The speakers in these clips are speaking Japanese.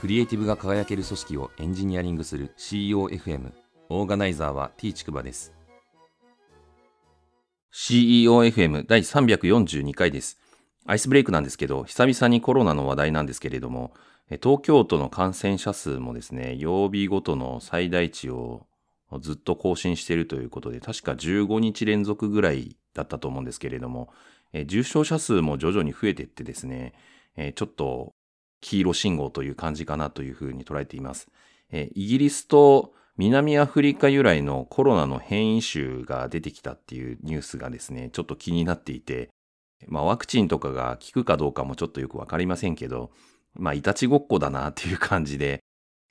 クリエイティブが輝ける組織をエンジニアリングする CEOFM オーガナイザーは T ちくばです。CEOFM 第342回です。アイスブレイクなんですけど久々にコロナの話題なんですけれども東京都の感染者数もですね曜日ごとの最大値をずっと更新しているということで確か15日連続ぐらいだったと思うんですけれども重症者数も徐々に増えていってですねちょっと黄色信号という感じかなというふうに捉えています。えイギリスと南アフリカ由来のコロナの変異種が出てきたっていうニュースがですね、ちょっと気になっていて、まあワクチンとかが効くかどうかもちょっとよくわかりませんけど、まあいたちごっこだなっていう感じで、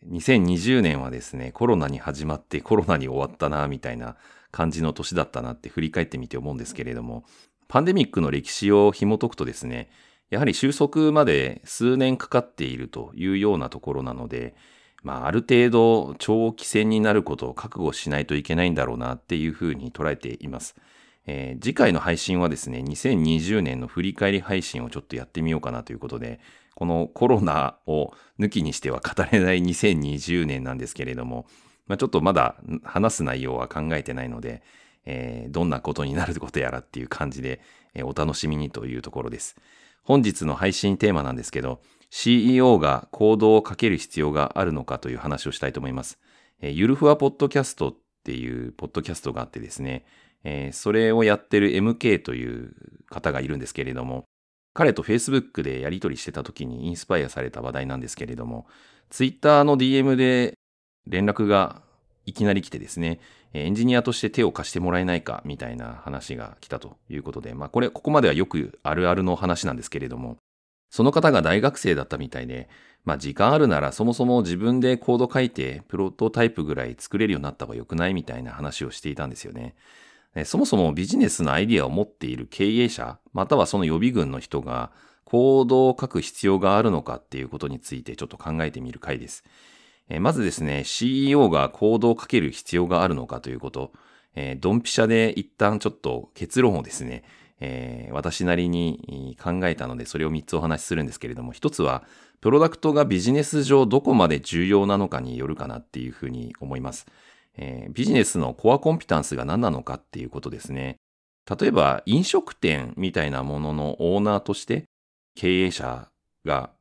2020年はですね、コロナに始まってコロナに終わったなみたいな感じの年だったなって振り返ってみて思うんですけれども、パンデミックの歴史を紐解くとですね、やはり収束まで数年かかっているというようなところなので、まあ、ある程度長期戦になることを覚悟しないといけないんだろうなっていうふうに捉えています。えー、次回の配信はですね、2020年の振り返り配信をちょっとやってみようかなということで、このコロナを抜きにしては語れない2020年なんですけれども、まあ、ちょっとまだ話す内容は考えてないので、えー、どんなことになることやらっていう感じで、えー、お楽しみにというところです。本日の配信テーマなんですけど、CEO が行動をかける必要があるのかという話をしたいと思います。えー、ゆるふわポッドキャストっていうポッドキャストがあってですね、えー、それをやってる MK という方がいるんですけれども、彼と Facebook でやり取りしてた時にインスパイアされた話題なんですけれども、Twitter の DM で連絡がいきなり来てですね、エンジニアとして手を貸してもらえないかみたいな話が来たということで、まあこれ、ここまではよくあるあるの話なんですけれども、その方が大学生だったみたいで、まあ時間あるならそもそも自分でコード書いてプロトタイプぐらい作れるようになった方が良くないみたいな話をしていたんですよね。そもそもビジネスのアイディアを持っている経営者、またはその予備軍の人がコードを書く必要があるのかっていうことについてちょっと考えてみる回です。えまずですね、CEO が行動をかける必要があるのかということ、え、ドンピシャで一旦ちょっと結論をですね、えー、私なりに考えたので、それを3つお話しするんですけれども、1つは、プロダクトがビジネス上どこまで重要なのかによるかなっていうふうに思います。えー、ビジネスのコアコンピタンスが何なのかっていうことですね。例えば、飲食店みたいなもののオーナーとして、経営者が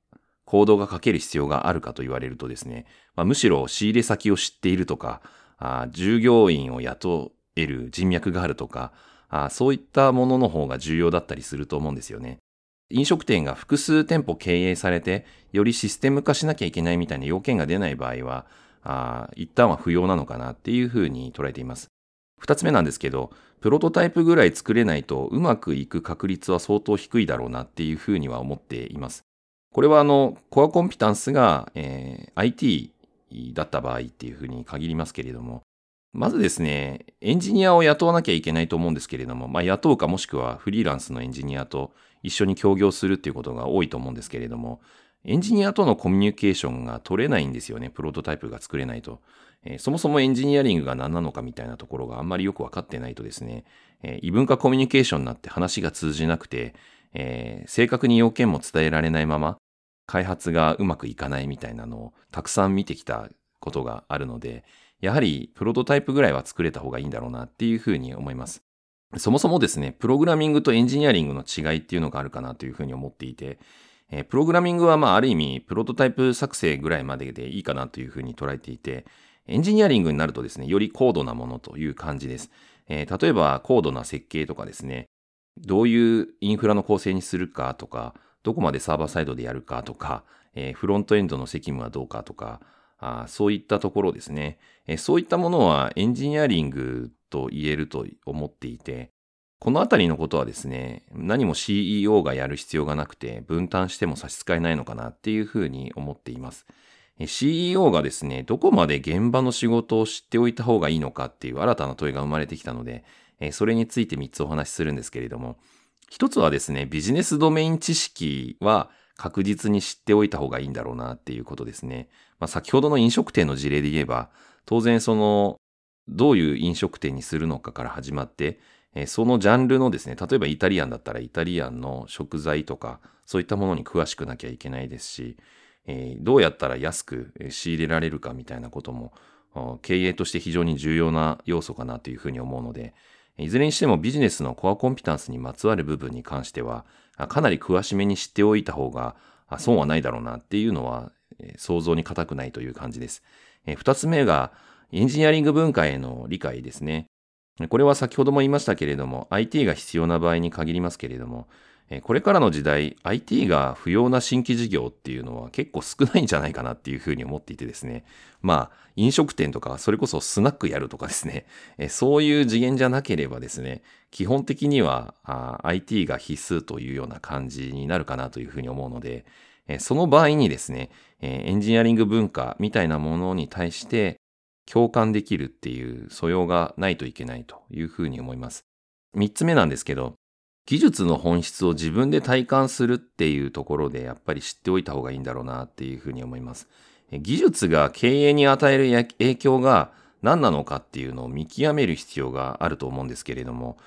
行動がかける必要があるかと言われるとですね、まあ、むしろ仕入れ先を知っているとか、あ従業員を雇える人脈があるとかあ、そういったものの方が重要だったりすると思うんですよね。飲食店が複数店舗経営されて、よりシステム化しなきゃいけないみたいな要件が出ない場合は、あ一旦は不要なのかなっていうふうに捉えています。二つ目なんですけど、プロトタイプぐらい作れないとうまくいく確率は相当低いだろうなっていうふうには思っています。これはあの、コアコンピタンスが、えー、IT だった場合っていうふうに限りますけれども、まずですね、エンジニアを雇わなきゃいけないと思うんですけれども、まあ、雇うかもしくはフリーランスのエンジニアと一緒に協業するっていうことが多いと思うんですけれども、エンジニアとのコミュニケーションが取れないんですよね、プロトタイプが作れないと。えー、そもそもエンジニアリングが何なのかみたいなところがあんまりよくわかってないとですね、えー、異文化コミュニケーションになって話が通じなくて、えー、正確に要件も伝えられないまま、開発がうまくいかないみたいなのをたくさん見てきたことがあるので、やはりプロトタイプぐらいは作れた方がいいんだろうなっていうふうに思います。そもそもですね、プログラミングとエンジニアリングの違いっていうのがあるかなというふうに思っていて、えプログラミングはまあある意味プロトタイプ作成ぐらいまででいいかなというふうに捉えていて、エンジニアリングになるとですね、より高度なものという感じです。えー、例えば高度な設計とかですね、どういうインフラの構成にするかとか、どこまでサーバーサイドでやるかとか、えー、フロントエンドの責務はどうかとか、あそういったところですね、えー、そういったものはエンジニアリングと言えると思っていて、このあたりのことはですね、何も CEO がやる必要がなくて分担しても差し支えないのかなっていうふうに思っています。CEO がですね、どこまで現場の仕事を知っておいた方がいいのかっていう新たな問いが生まれてきたので、それについて3つお話しするんですけれども、一つはですね、ビジネスドメイン知識は確実に知っておいた方がいいんだろうなっていうことですね。まあ、先ほどの飲食店の事例で言えば、当然その、どういう飲食店にするのかから始まって、そのジャンルのですね、例えばイタリアンだったらイタリアンの食材とか、そういったものに詳しくなきゃいけないですし、えー、どうやったら安く仕入れられるかみたいなことも、経営として非常に重要な要素かなというふうに思うので、いずれにしてもビジネスのコアコンピタンスにまつわる部分に関しては、かなり詳しめに知っておいた方が損はないだろうなっていうのは想像に難くないという感じです。二つ目がエンジニアリング文化への理解ですね。これは先ほども言いましたけれども、IT が必要な場合に限りますけれども、これからの時代、IT が不要な新規事業っていうのは結構少ないんじゃないかなっていうふうに思っていてですね。まあ、飲食店とか、それこそスナックやるとかですね。そういう次元じゃなければですね、基本的には IT が必須というような感じになるかなというふうに思うので、その場合にですね、エンジニアリング文化みたいなものに対して共感できるっていう素養がないといけないというふうに思います。三つ目なんですけど、技術の本質を自分で体感するっていうところでやっぱり知っておいた方がいいんだろうなっていうふうに思います。技術が経営に与える影響が何なのかっていうのを見極める必要があると思うんですけれども、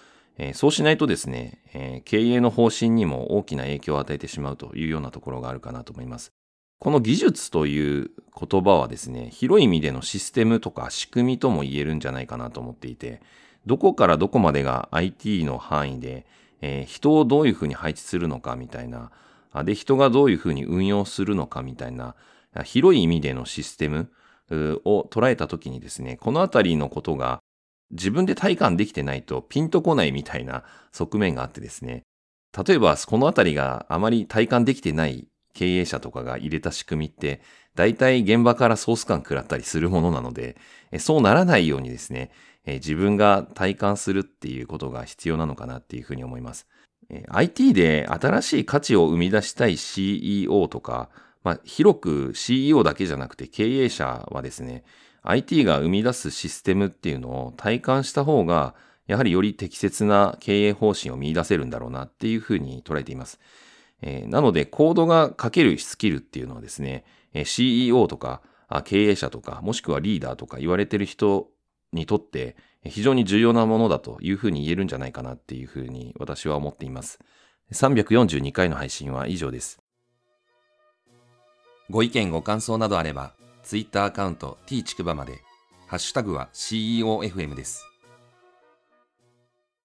そうしないとですね、経営の方針にも大きな影響を与えてしまうというようなところがあるかなと思います。この技術という言葉はですね、広い意味でのシステムとか仕組みとも言えるんじゃないかなと思っていて、どこからどこまでが IT の範囲で、えー、人をどういうふうに配置するのかみたいな、で、人がどういうふうに運用するのかみたいな、広い意味でのシステムを捉えたときにですね、このあたりのことが自分で体感できてないとピンとこないみたいな側面があってですね、例えばこのあたりがあまり体感できてない経営者とかが入れた仕組みって、大体現場からソース感食らったりするものなので、そうならないようにですね、え自分が体感するっていうことが必要なのかなっていうふうに思います。え IT で新しい価値を生み出したい CEO とか、まあ、広く CEO だけじゃなくて経営者はですね、IT が生み出すシステムっていうのを体感した方が、やはりより適切な経営方針を見出せるんだろうなっていうふうに捉えています。えー、なので、コードが書けるスキルっていうのはですね、CEO とか経営者とか、もしくはリーダーとか言われてる人にとって非常に重要なものだというふうに言えるんじゃないかなっていうふうに私は思っています。342回の配信は以上です。ご意見ご感想などあれば、Twitter アカウント t ちくばまで、ハッシュタグは CEOFM です。